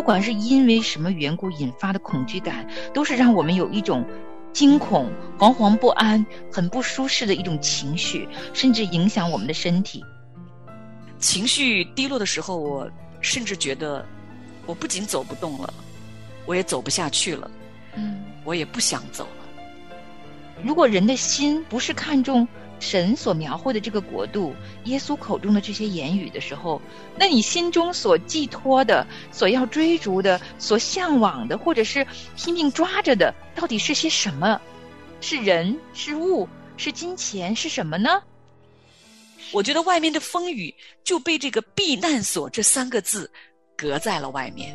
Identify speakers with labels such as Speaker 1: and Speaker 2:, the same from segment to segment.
Speaker 1: 不管是因为什么缘故引发的恐惧感，都是让我们有一种惊恐、惶惶不安、很不舒适的一种情绪，甚至影响我们的身体。
Speaker 2: 情绪低落的时候，我甚至觉得，我不仅走不动了，我也走不下去了。嗯，我也不想走了。
Speaker 1: 如果人的心不是看重神所描绘的这个国度，耶稣口中的这些言语的时候，那你心中所寄托的、所要追逐的、所向往的，或者是拼命抓着的，到底是些什么？是人？是物？是金钱？是什么呢？
Speaker 2: 我觉得外面的风雨就被这个避难所这三个字隔在了外面。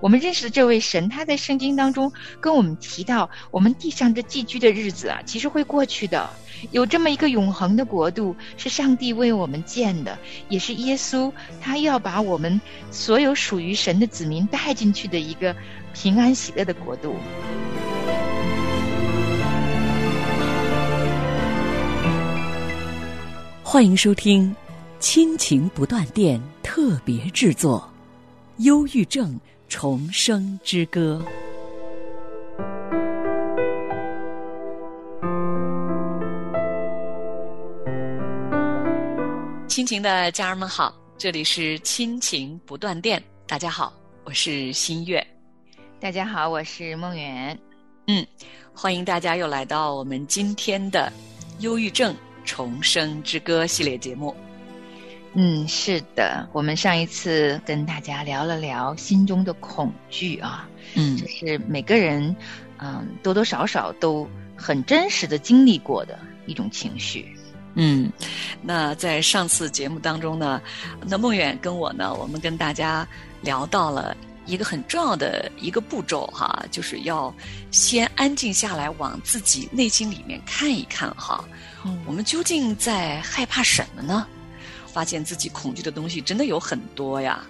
Speaker 1: 我们认识的这位神，他在圣经当中跟我们提到，我们地上这寄居的日子啊，其实会过去的。有这么一个永恒的国度，是上帝为我们建的，也是耶稣他要把我们所有属于神的子民带进去的一个平安喜乐的国度。
Speaker 3: 欢迎收听《亲情不断电》特别制作，《忧郁症重生之歌》。
Speaker 2: 亲情的家人们好，这里是《亲情不断电》，大家好，我是新月。
Speaker 1: 大家好，我是梦圆。
Speaker 2: 嗯，欢迎大家又来到我们今天的忧郁症。重生之歌系列节目，
Speaker 1: 嗯，是的，我们上一次跟大家聊了聊心中的恐惧啊，嗯，这是每个人，嗯，多多少少都很真实的经历过的一种情绪，
Speaker 2: 嗯，那在上次节目当中呢，那梦远跟我呢，我们跟大家聊到了一个很重要的一个步骤哈，就是要先安静下来，往自己内心里面看一看哈。我们究竟在害怕什么呢？发现自己恐惧的东西真的有很多呀。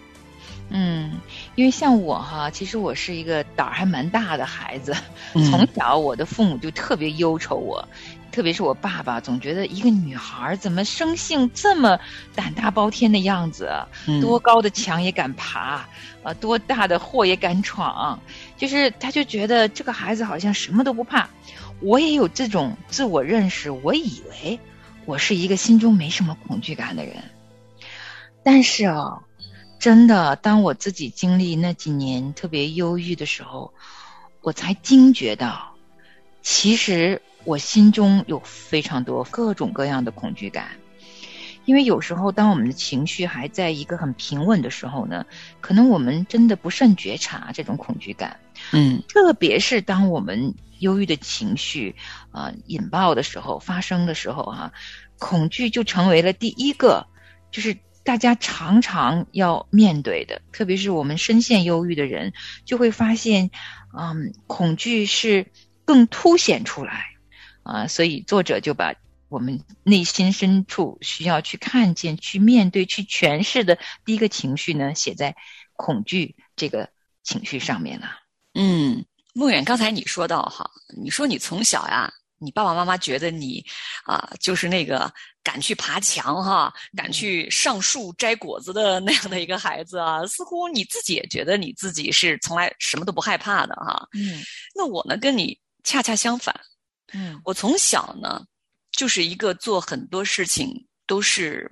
Speaker 1: 嗯，因为像我哈，其实我是一个胆儿还蛮大的孩子。从小我的父母就特别忧愁我，特别是我爸爸，总觉得一个女孩怎么生性这么胆大包天的样子，多高的墙也敢爬，啊，多大的祸也敢闯，就是他就觉得这个孩子好像什么都不怕。我也有这种自我认识，我以为我是一个心中没什么恐惧感的人，但是啊，真的，当我自己经历那几年特别忧郁的时候，我才惊觉到，其实我心中有非常多各种各样的恐惧感。因为有时候，当我们的情绪还在一个很平稳的时候呢，可能我们真的不慎觉察这种恐惧感。嗯，特别是当我们。忧郁的情绪啊引爆的时候，发生的时候哈，恐惧就成为了第一个，就是大家常常要面对的。特别是我们深陷忧郁的人，就会发现，嗯，恐惧是更凸显出来啊。所以作者就把我们内心深处需要去看见、去面对、去诠释的第一个情绪呢，写在恐惧这个情绪上面了。
Speaker 2: 嗯。梦远，刚才你说到哈，你说你从小呀，你爸爸妈妈觉得你啊，就是那个敢去爬墙哈，敢去上树摘果子的那样的一个孩子啊，似乎你自己也觉得你自己是从来什么都不害怕的哈。嗯，那我呢，跟你恰恰相反。嗯，我从小呢，就是一个做很多事情都是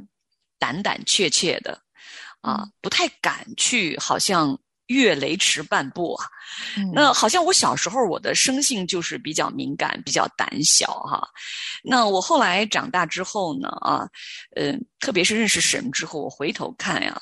Speaker 2: 胆胆怯怯的，啊，不太敢去，好像。越雷池半步啊，那好像我小时候我的生性就是比较敏感、比较胆小哈。那我后来长大之后呢啊，呃，特别是认识神之后，我回头看呀，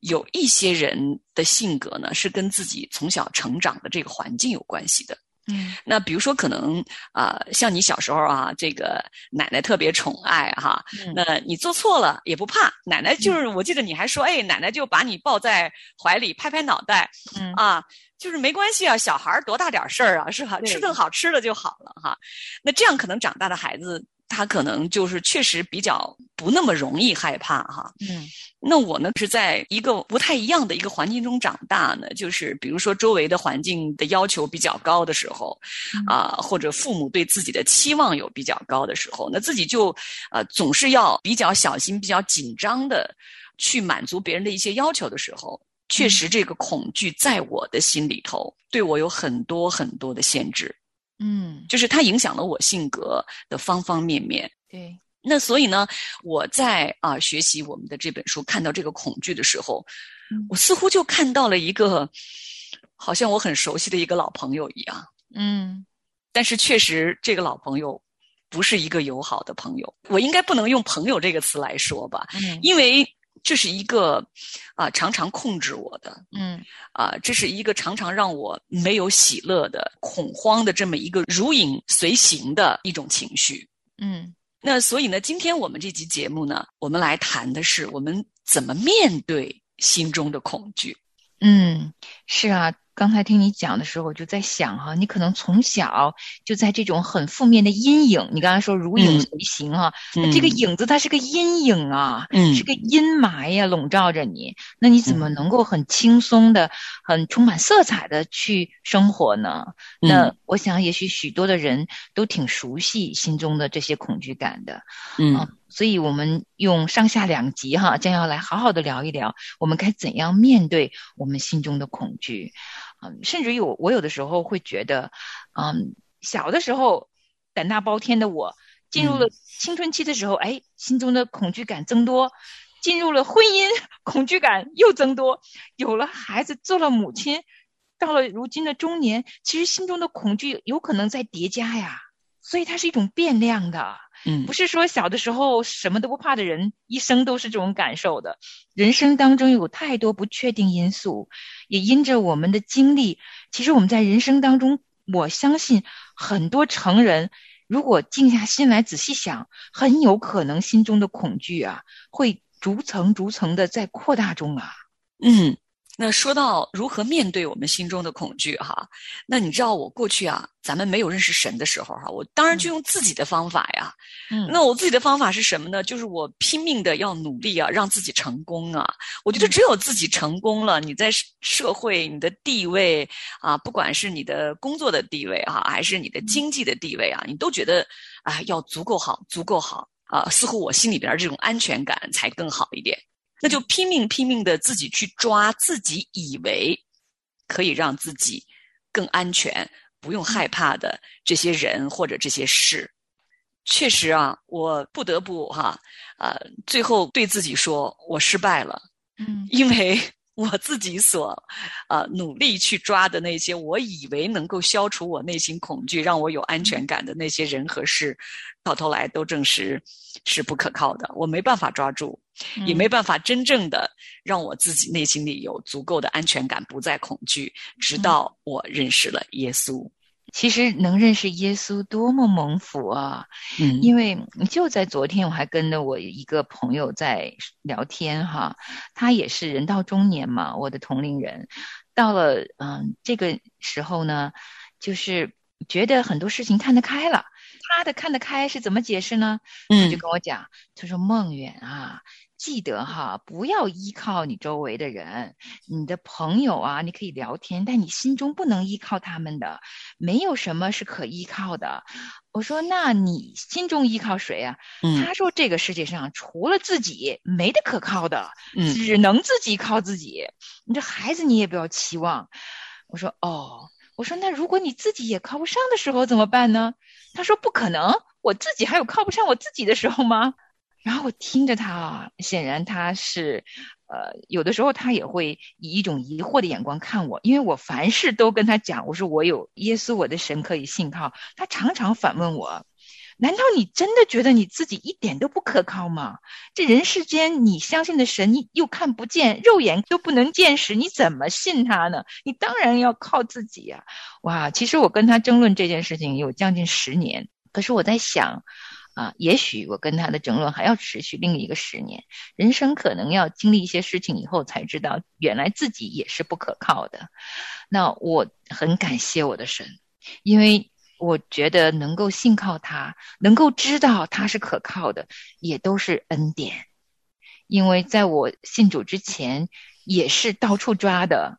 Speaker 2: 有一些人的性格呢是跟自己从小成长的这个环境有关系的。嗯，那比如说可能啊，像你小时候啊，这个奶奶特别宠爱哈，那你做错了也不怕，奶奶就是我记得你还说，哎，奶奶就把你抱在怀里拍拍脑袋，嗯啊，就是没关系啊，小孩多大点事儿啊，是吧？吃顿好吃的就好了哈。那这样可能长大的孩子。他可能就是确实比较不那么容易害怕哈，嗯，那我呢是在一个不太一样的一个环境中长大呢，就是比如说周围的环境的要求比较高的时候，啊，或者父母对自己的期望有比较高的时候，那自己就呃总是要比较小心、比较紧张的去满足别人的一些要求的时候，确实这个恐惧在我的心里头，对我有很多很多的限制。
Speaker 1: 嗯，
Speaker 2: 就是它影响了我性格的方方面面。
Speaker 1: 对，
Speaker 2: 那所以呢，我在啊学习我们的这本书，看到这个恐惧的时候，我似乎就看到了一个好像我很熟悉的一个老朋友一样。
Speaker 1: 嗯，
Speaker 2: 但是确实这个老朋友不是一个友好的朋友，我应该不能用朋友这个词来说吧，
Speaker 1: 嗯。
Speaker 2: 因为这是一个啊常常控制我的，
Speaker 1: 嗯
Speaker 2: 啊，这是一个常常让我没有喜乐的、恐慌的这么一个如影随形的一种情绪。
Speaker 1: 嗯
Speaker 2: 那所以呢，今天我们这期节目呢，我们来谈的是我们怎么面对心中的恐惧。
Speaker 1: 嗯，是啊。刚才听你讲的时候，我就在想哈，你可能从小就在这种很负面的阴影，你刚才说如影
Speaker 2: 嗯
Speaker 1: 随形哈，
Speaker 2: 嗯
Speaker 1: 那这个影子它是个阴影啊，
Speaker 2: 嗯
Speaker 1: 是个阴霾呀，笼罩着你。那你怎么能够很轻松的、很充满色彩的去生活呢？那
Speaker 2: 嗯
Speaker 1: 我想，也许许多的人都挺熟悉心中的这些恐惧感的。
Speaker 2: 嗯
Speaker 1: 啊，所以我们用上下两集哈，将要来好好的聊一聊，我们该怎样面对我们心中的恐惧。嗯，甚至于我我有的时候会觉得，嗯，小的时候胆大包天的我，进入了青春期的时候，哎，心中的恐惧感增多。进入了婚姻，恐惧感又增多；有了孩子，做了母亲，到了如今的中年，其实心中的恐惧有可能在叠加呀。所以它是一种变量的。
Speaker 2: 嗯
Speaker 1: 不是说小的时候什么都不怕的人，一生都是这种感受的。人生当中有太多不确定因素，也因着我们的经历，其实我们在人生当中，我相信很多成人，如果静下心来仔细想，很有可能心中的恐惧啊，会逐层逐层的在扩大中啊。
Speaker 2: 嗯，那说到如何面对我们心中的恐惧哈，那你知道我过去啊，咱们没有认识神的时候哈，我当然就用自己的方法呀。
Speaker 1: 嗯
Speaker 2: 那我自己的方法是什么呢？就是我拼命的要努力啊，让自己成功啊。我觉得只有自己成功了，你在社社会你的地位啊，不管是你的工作的地位哈、还是你的经济的地位啊，你都觉得啊要足够好，足够好啊，似乎我心里边这种安全感才更好一点。那就拼命拼命的自己去抓自己以为可以让自己更安全、不用害怕的这些人或者这些事。确实啊，我不得不哈，呃，最后对自己说，我失败了，
Speaker 1: 嗯
Speaker 2: 因为我自己所呃努力去抓的那些，我以为能够消除我内心恐惧、让我有安全感的那些人和事，到头来都证实是不可靠的。我没办法抓住，也没办法真正的让我自己内心里有足够的安全感，不再恐惧，直到我认识了耶稣。
Speaker 1: 其实能认识耶稣多么蒙福啊！
Speaker 2: 嗯
Speaker 1: 因为就在昨天，我还跟着我一个朋友在聊天哈，他也是人到中年嘛，我的同龄人，到了嗯这个时候呢，就是觉得很多事情看得开了。他的看得开是怎么解释呢？他就
Speaker 2: 嗯
Speaker 1: 跟我讲，他说梦远啊，记得哈，不要依靠你周围的人，你的朋友啊，你可以聊天，但你心中不能依靠他们的，没有什么是可依靠的。我说，那你心中依靠谁啊？
Speaker 2: 嗯
Speaker 1: 他说，这个世界上除了自己，没得可靠的，
Speaker 2: 嗯
Speaker 1: 只能自己靠自己。你这孩子，你也不要期望。我说，哦，我说，那如果你自己也靠不上的时候怎么办呢？他说，不可能，我自己还有靠不上我自己的时候吗？然后我听着他啊，显然他是，呃，有的时候他也会以一种疑惑的眼光看我，因为我凡事都跟他讲，我说我有耶稣，我的神可以信靠。他常常反问我，难道你真的觉得你自己一点都不可靠吗？这人世间你相信的神，你又看不见，肉眼都不能见识，你怎么信他呢？你当然要靠自己呀、哇，其实我跟他争论这件事情有将近十年，可是我在想。啊，也许我跟他的争论还要持续另一个十年，人生可能要经历一些事情以后才知道，原来自己也是不可靠的。那我很感谢我的神，因为我觉得能够信靠他，能够知道他是可靠的，也都是恩典。因为在我信主之前，也是到处抓的。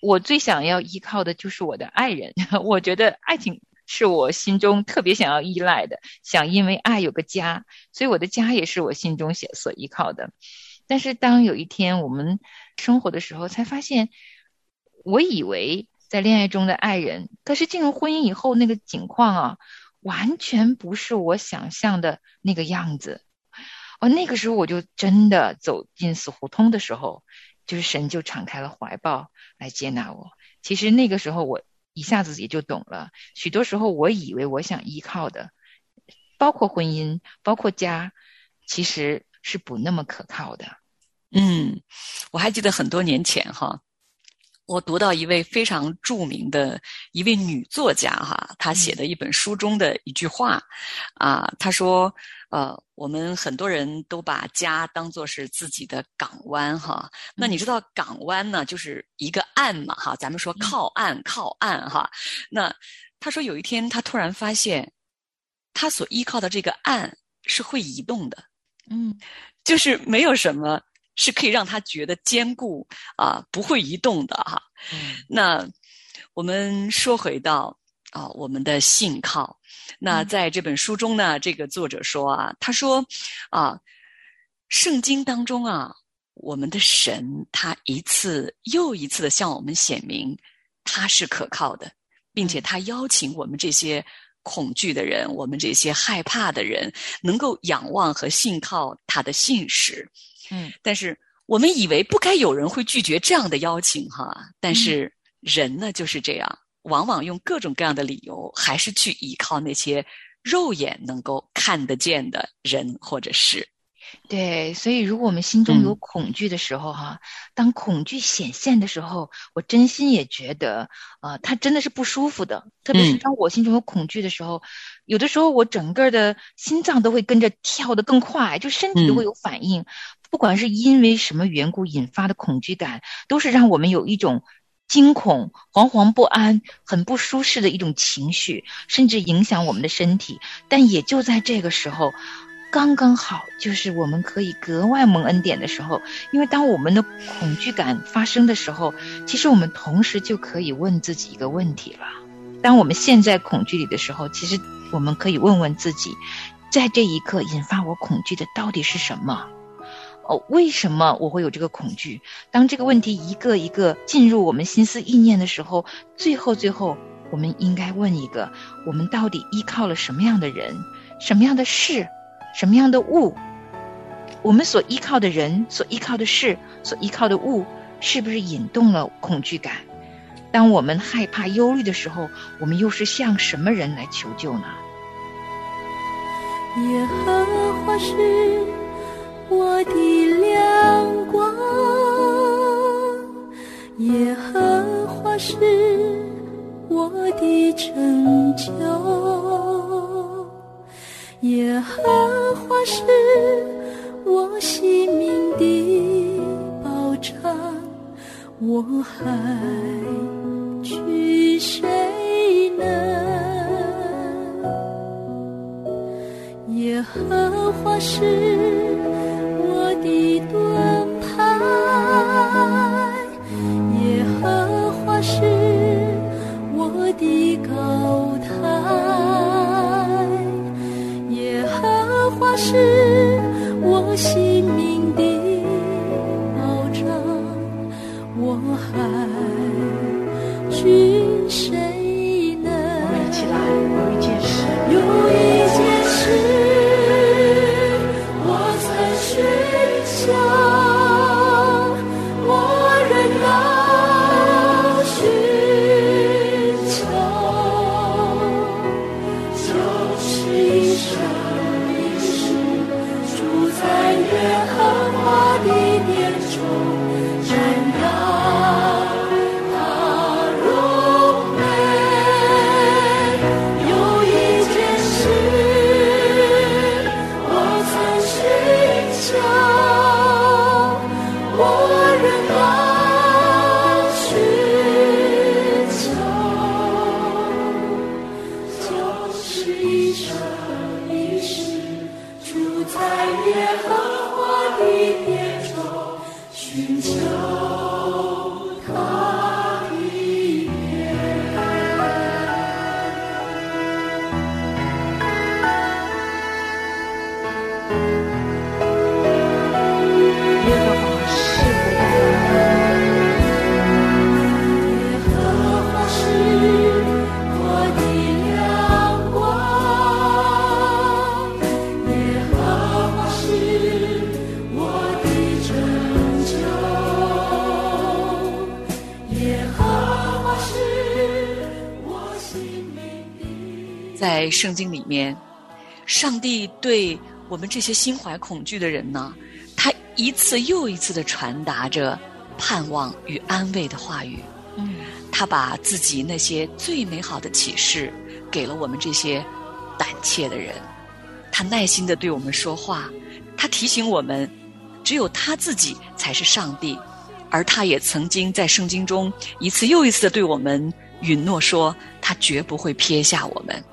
Speaker 1: 我最想要依靠的就是我的爱人，我觉得爱情。是我心中特别想要依赖的，想因为爱有个家，所以我的家也是我心中所所依靠的。但是当有一天我们生活的时候，才发现，我以为在恋爱中的爱人，可是进入婚姻以后那个情况啊，完全不是我想象的那个样子。哦，那个时候我就真的走进死胡同的时候，就是神就敞开了怀抱来接纳我。其实那个时候我一下子也就懂了，许多时候我以为我想依靠的，包括婚姻，包括家，其实是不那么可靠的。
Speaker 2: 嗯，我还记得很多年前哈，我读到一位非常著名的一位女作家哈，她写的一本书中的一句话啊，她说。呃，我们很多人都把家当做是自己的港湾哈。那你知道港湾呢，就是一个岸嘛哈。咱们说靠岸，靠岸哈。那她说有一天她突然发现，她所依靠的这个岸是会移动的，
Speaker 1: 嗯，
Speaker 2: 就是没有什么是可以让他觉得坚固啊，不会移动的哈。那我们说回到啊，我们的信靠。那在这本书中呢，这个作者说啊，他说，啊，圣经当中啊，我们的神他一次又一次的向我们显明，他是可靠的，并且他邀请我们这些恐惧的人，我们这些害怕的人，能够仰望和信靠他的信实。
Speaker 1: 嗯，
Speaker 2: 但是我们以为不该有人会拒绝这样的邀请哈，但是人呢就是这样。往往用各种各样的理由，还是去依靠那些肉眼能够看得见的人或者事。
Speaker 1: 对，所以如果我们心中有恐惧的时候，哈，当恐惧显现的时候，我真心也觉得，啊，它真的是不舒服的。特别是当我心中有恐惧的时候，有的时候我整个的心脏都会跟着跳得更快，就身体都会有反应。不管是因为什么缘故引发的恐惧感，都是让我们有一种。惊恐、惶惶不安、很不舒适的一种情绪，甚至影响我们的身体。但也就在这个时候，刚刚好就是我们可以格外蒙恩典的时候。因为当我们的恐惧感发生的时候，其实我们同时就可以问自己一个问题了：当我们陷在恐惧里的时候，其实我们可以问问自己，在这一刻引发我恐惧的到底是什么？哦，为什么我会有这个恐惧？当这个问题一个一个进入我们心思意念的时候，最后最后，我们应该问一个：我们到底依靠了什么样的人、什么样的事、什么样的物？我们所依靠的人、所依靠的事、所依靠的物，是不是引动了恐惧感？当我们害怕、忧虑的时候，我们又是向什么人来求救呢？
Speaker 4: 耶和华是。我的亮光，耶和华是我的拯救，耶和华是我性命的保障，我还惧谁能？耶和华是。心明是一生一世住在耶和华的殿中，寻求。
Speaker 2: 在圣经里面，上帝对我们这些心怀恐惧的人呢，他一次又一次的传达着盼望与安慰的话语。
Speaker 1: 嗯
Speaker 2: 他把自己那些最美好的启示给了我们这些胆怯的人，他耐心的对我们说话，他提醒我们，只有他自己才是上帝，而他也曾经在圣经中一次又一次的对我们允诺说，他绝不会撇下我们。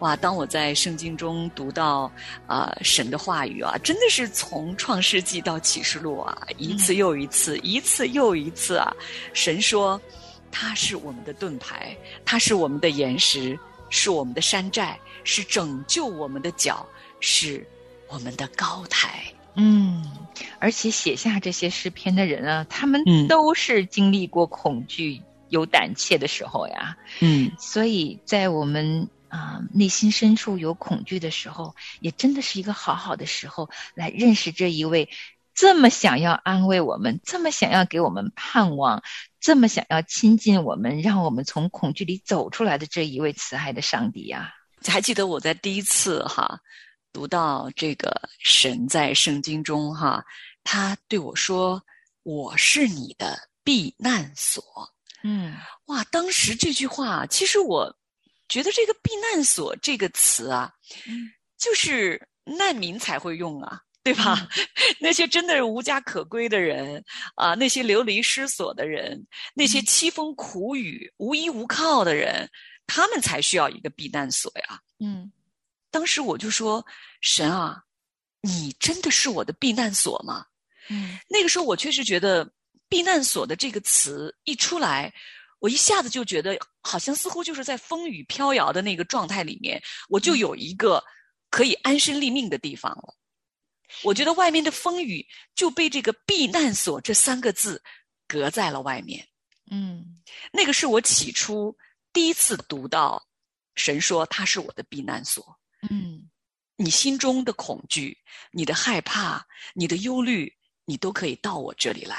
Speaker 2: 哇！当我在圣经中读到啊、呃神的话语啊，真的是从创世纪到启示录啊，一次又一次，一次又一次啊，神说他是我们的盾牌，他是我们的岩石，是我们的山寨，是拯救我们的脚，是我们的高台。
Speaker 1: 嗯，而且写下这些诗篇的人啊，他们
Speaker 2: 嗯
Speaker 1: 都是经历过恐惧、有胆怯的时候呀。
Speaker 2: 嗯
Speaker 1: 所以在我们啊、内心深处有恐惧的时候，也真的是一个好好的时候来认识这一位这么想要安慰我们、这么想要给我们盼望、这么想要亲近我们、让我们从恐惧里走出来的这一位慈爱的上帝呀、
Speaker 2: 还记得我在第一次哈读到这个神在圣经中哈，他对我说：“我是你的避难所。”
Speaker 1: 嗯
Speaker 2: 哇，当时这句话，其实我觉得这个“避难所”这个词啊，
Speaker 1: 嗯
Speaker 2: 就是难民才会用啊，对吧？那些真的是无家可归的人啊，那些流离失所的人，那些凄风苦雨、无依无靠的人，他们才需要一个避难所呀。
Speaker 1: 嗯
Speaker 2: 当时我就说：“神啊，你真的是我的避难所吗？”
Speaker 1: 嗯
Speaker 2: 那个时候我确实觉得“避难所”的这个词一出来，我一下子就觉得好像似乎就是在风雨飘摇的那个状态里面，我就有一个可以安身立命的地方了。我觉得外面的风雨就被这个“避难所”这三个字隔在了外面。
Speaker 1: 嗯
Speaker 2: 那个是我起初第一次读到神说他是我的避难所。
Speaker 1: 嗯
Speaker 2: 你心中的恐惧、你的害怕、你的忧虑，你都可以到我这里来。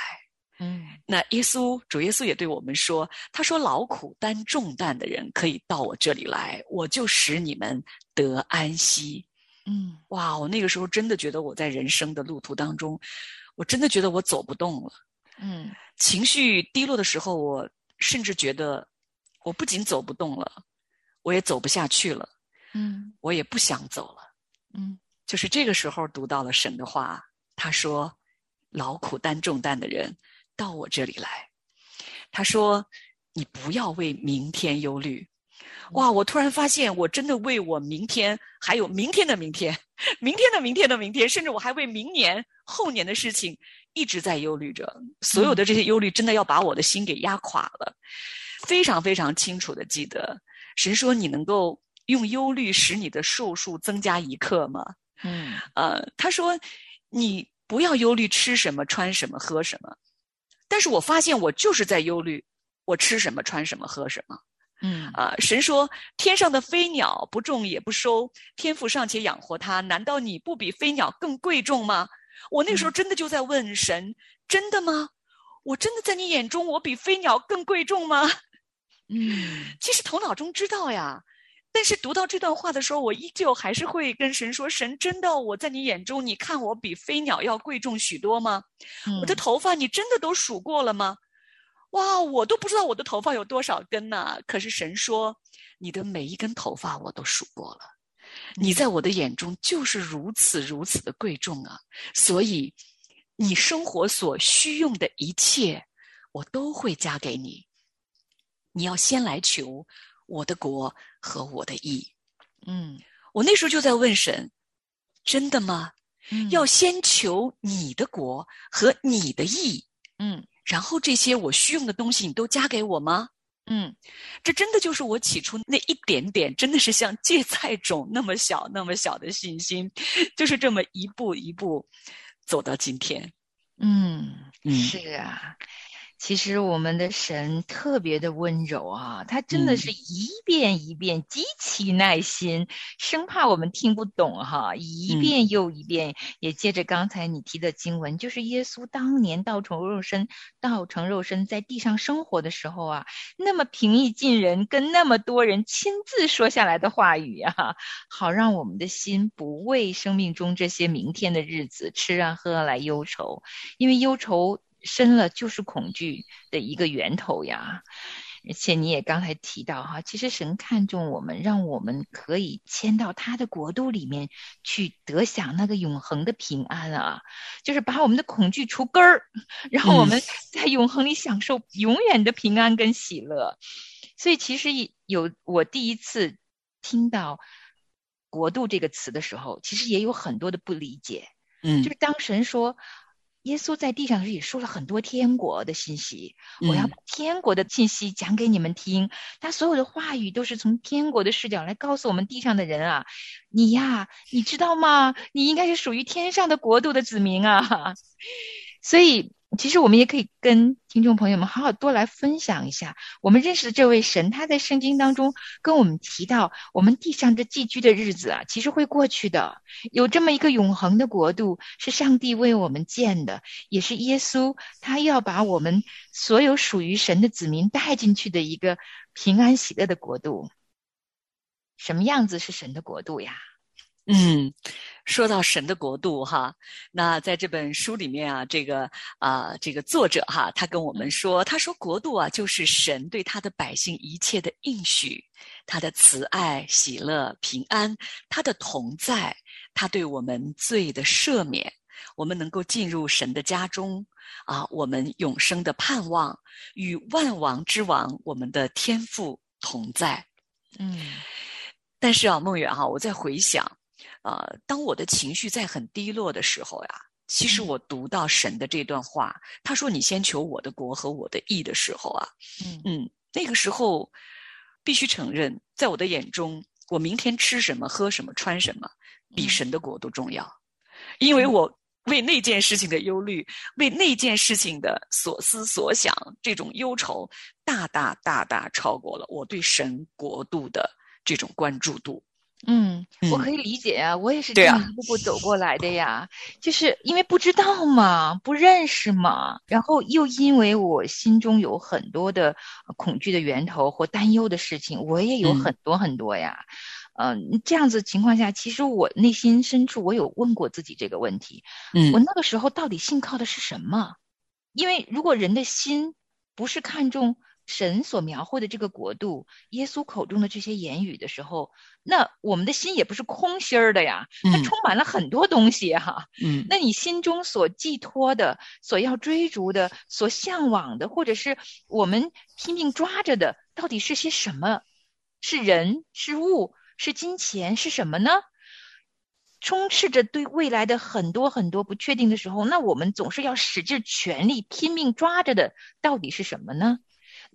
Speaker 1: 嗯
Speaker 2: 那耶稣，主耶稣也对我们说：“他说劳苦担重担的人可以到我这里来，我就使你们得安息。
Speaker 1: 嗯”
Speaker 2: 哇！我那个时候真的觉得我在人生的路途当中，我真的觉得我走不动了。
Speaker 1: 嗯
Speaker 2: 情绪低落的时候，我甚至觉得我不仅走不动了，我也走不下去了，
Speaker 1: 嗯
Speaker 2: 我也不想走了。
Speaker 1: 嗯
Speaker 2: 就是这个时候读到了神的话，他说：“劳苦担重担的人，到我这里来。”他说：“你不要为明天忧虑。”哇！我突然发现，我真的为我明天，还有明天的明天，明天的明天的明天，甚至我还为明年、后年的事情一直在忧虑着。所有的这些忧虑，真的要把我的心给压垮了。非常非常清楚的记得，神说：“你能够用忧虑使你的寿数增加一刻吗？”
Speaker 1: 嗯
Speaker 2: 呃，他说：“你不要忧虑吃什么、穿什么、喝什么。”但是我发现我就是在忧虑我吃什么、穿什么、喝什么。
Speaker 1: 嗯
Speaker 2: 啊、神说：“天上的飞鸟不种也不收，天父尚且养活它，难道你不比飞鸟更贵重吗？”我那时候真的就在问神：“真的吗？我真的在你眼中我比飞鸟更贵重吗？”
Speaker 1: 嗯
Speaker 2: 其实头脑中知道呀，但是读到这段话的时候，我依旧还是会跟神说：“神，真的我在你眼中，你看我比飞鸟要贵重许多吗？
Speaker 1: 嗯
Speaker 2: 我的头发你真的都数过了吗？哇，我都不知道我的头发有多少根呢、可是神说，你的每一根头发我都数过了，你在我的眼中就是如此如此的贵重啊！所以，你生活所需用的一切，我都会加给你。你要先来求我的国和我的义。
Speaker 1: 嗯
Speaker 2: 我那时候就在问神：真的吗？
Speaker 1: 嗯
Speaker 2: 要先求你的国和你的义，
Speaker 1: 嗯
Speaker 2: 然后这些我需用的东西你都加给我吗？
Speaker 1: 嗯
Speaker 2: 这真的就是我起初那一点点，真的是像芥菜种那么小、那么小的信心，就是这么一步一步走到今天。
Speaker 1: 嗯，
Speaker 2: 嗯
Speaker 1: 是啊，其实我们的神特别的温柔啊，他真的是一遍一遍极其耐心，生怕我们听不懂哈，一遍又一遍。也接着刚才你提的经文，就是耶稣当年道成肉身，道成肉身在地上生活的时候啊，那么平易近人，跟那么多人亲自说下来的话语啊，好让我们的心不为生命中这些明天的日子吃啊喝啊来忧愁，因为忧愁。深了就是恐惧的一个源头呀，而且你也刚才提到哈，其实神看重我们，让我们可以迁到他的国度里面去得享那个永恒的平安啊，就是把我们的恐惧除根儿，然后我们在永恒里享受永远的平安跟喜乐。所以其实有我第一次听到“国度”这个词的时候，其实也有很多的不理解，
Speaker 2: 嗯，
Speaker 1: 就是当神说。耶稣在地上时也说了很多天国的信息，我要把天国的信息讲给你们听。他所有的话语都是从天国的视角来告诉我们地上的人啊，你呀，你知道吗？你应该是属于天上的国度的子民啊，所以。其实我们也可以跟听众朋友们好好多来分享一下，我们认识的这位神，他在圣经当中跟我们提到，我们地上这寄居的日子啊，其实会过去的，有这么一个永恒的国度，是上帝为我们建的，也是耶稣他要把我们所有属于神的子民带进去的一个平安喜乐的国度。什么样子是神的国度呀？
Speaker 2: 嗯，说到神的国度哈，那在这本书里面啊，这个啊，这个作者哈，他跟我们说，他说国度啊，就是神对他的百姓一切的应许，他的慈爱、喜乐、平安，他的同在，他对我们罪的赦免，我们能够进入神的家中啊，我们永生的盼望，与万王之王我们的天父同在。
Speaker 1: 嗯，
Speaker 2: 但是啊，梦远哈，我在回想。呃，当我的情绪在很低落的时候呀，其实我读到神的这段话，他说：“你先求我的国和我的义的时候啊，
Speaker 1: 嗯。
Speaker 2: 嗯，那个时候必须承认，在我的眼中，我明天吃什么、喝什么、穿什么，比神的国都重要，因为我为那件事情的忧虑，为那件事情的所思所想，这种忧愁，大大大大超过了我对神国度的这种关注度。”
Speaker 1: 嗯，我可以理解呀，我也是这样一步步走过来的呀。就是因为不知道嘛，不认识嘛，然后又因为我心中有很多的恐惧的源头或担忧的事情，我也有很多很多呀。嗯，这样子情况下，其实我内心深处我有问过自己这个问题。
Speaker 2: 嗯，
Speaker 1: 我那个时候到底信靠的是什么？因为如果人的心不是看重。神所描绘的这个国度，耶稣口中的这些言语的时候，那我们的心也不是空心儿的呀，它充满了很多东西哈。
Speaker 2: 嗯，
Speaker 1: 那你心中所寄托的、所要追逐的、所向往的，或者是我们拼命抓着的，到底是些什么？是人？是物？是金钱？是什么呢？充斥着对未来的很多很多不确定的时候，那我们总是要使劲全力拼命抓着的，到底是什么呢？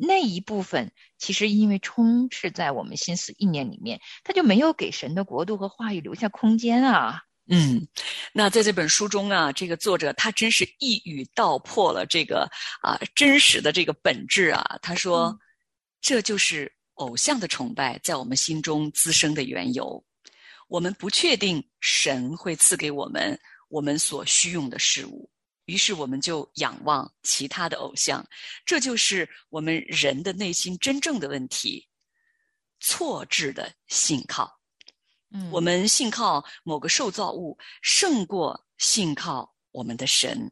Speaker 1: 那一部分其实因为充斥在我们心思意念里面，他就没有给神的国度和话语留下空间啊。
Speaker 2: 嗯，那在这本书中啊，这个作者他真是一语道破了这个啊真实的这个本质啊。他说，这就是偶像的崇拜在我们心中滋生的缘由。我们不确定神会赐给我们我们所需用的事物。于是我们就仰望其他的偶像，这就是我们人的内心真正的问题——错置的信靠。
Speaker 1: 嗯，
Speaker 2: 我们信靠某个受造物胜过信靠我们的神，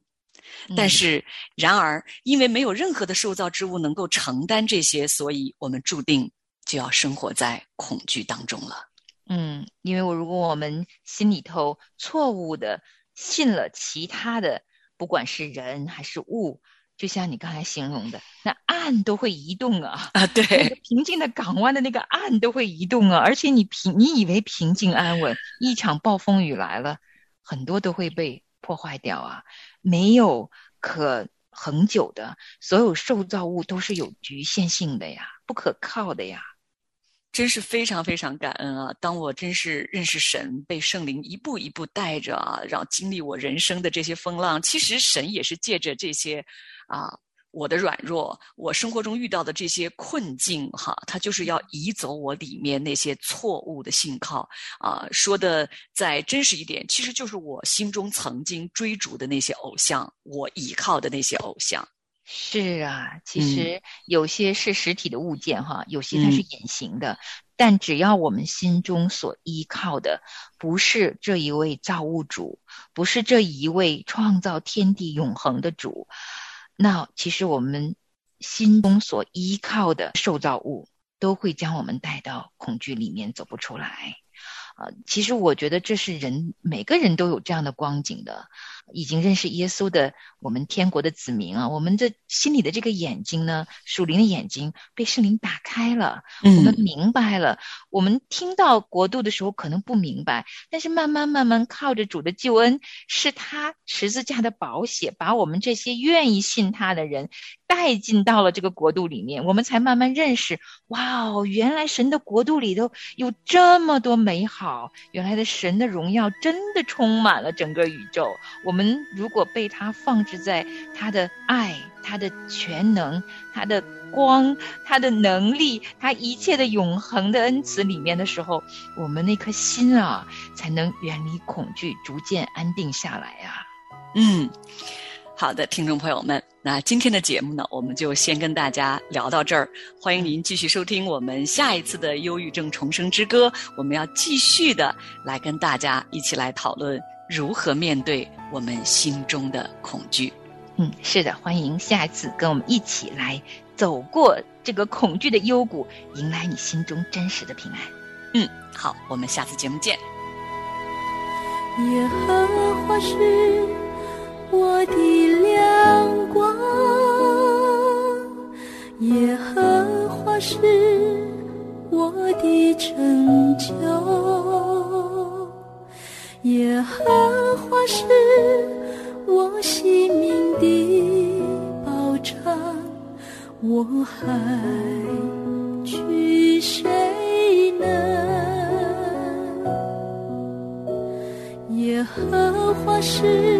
Speaker 2: 但是然而因为没有任何的受造之物能够承担这些，所以我们注定就要生活在恐惧当中了。
Speaker 1: 嗯，因为我如果我们心里头错误的信了其他的。不管是人还是物，就像你刚才形容的，那岸都会移动啊！
Speaker 2: 啊，对，
Speaker 1: 平静的港湾的那个岸都会移动啊！而且你平，你以为平静安稳，一场暴风雨来了，很多都会被破坏掉啊！没有可恒久的，所有受造物都是有局限性的呀，不可靠的呀。
Speaker 2: 真是非常非常感恩啊！当我真是认识神，被圣灵一步一步带着啊，然后经历我人生的这些风浪，其实神也是借着这些啊我的软弱，我生活中遇到的这些困境，哈，他就是要移走我里面那些错误的信靠啊。说的再真实一点，其实就是我心中曾经追逐的那些偶像，我依靠的那些偶像。
Speaker 1: 是啊，其实有些是实体的物件哈，有些它是隐形的。但只要我们心中所依靠的不是这一位造物主，不是这一位创造天地永恒的主。那其实我们心中所依靠的受造物，都会将我们带到恐惧里面走不出来。啊，其实我觉得这是人每个人都有这样的光景的。已经认识耶稣的我们天国的子民啊，我们的心里的这个眼睛呢，属灵的眼睛被圣灵打开了，我们明白了。我们听到国度的时候可能不明白，但是慢慢慢慢靠着主的救恩，是他十字架的宝血，把我们这些愿意信他的人带进到了这个国度里面，我们才慢慢认识。哇哦，原来神的国度里头有这么多美好，原来的神的荣耀真的充满了整个宇宙。我们。如果被他放置在他的爱、他的全能、他的光、他的能力、他一切的永恒的恩慈里面的时候，我们那颗心啊，才能远离恐惧，逐渐安定下来呀。
Speaker 2: 嗯，好的，听众朋友们，那今天的节目呢，我们就先跟大家聊到这儿。欢迎您继续收听我们下一次的《忧郁症重生之歌》，我们要继续的来跟大家一起来讨论。如何面对我们心中的恐惧？
Speaker 1: 嗯，是的，欢迎下一次跟我们一起来走过这个恐惧的幽谷，迎来你心中真实的平安。
Speaker 2: 嗯，好，我们下次节目见。
Speaker 4: 耶和华是我的亮光，耶和华是我的拯救。耶和华是我性命的保障，我还惧谁呢？耶和华是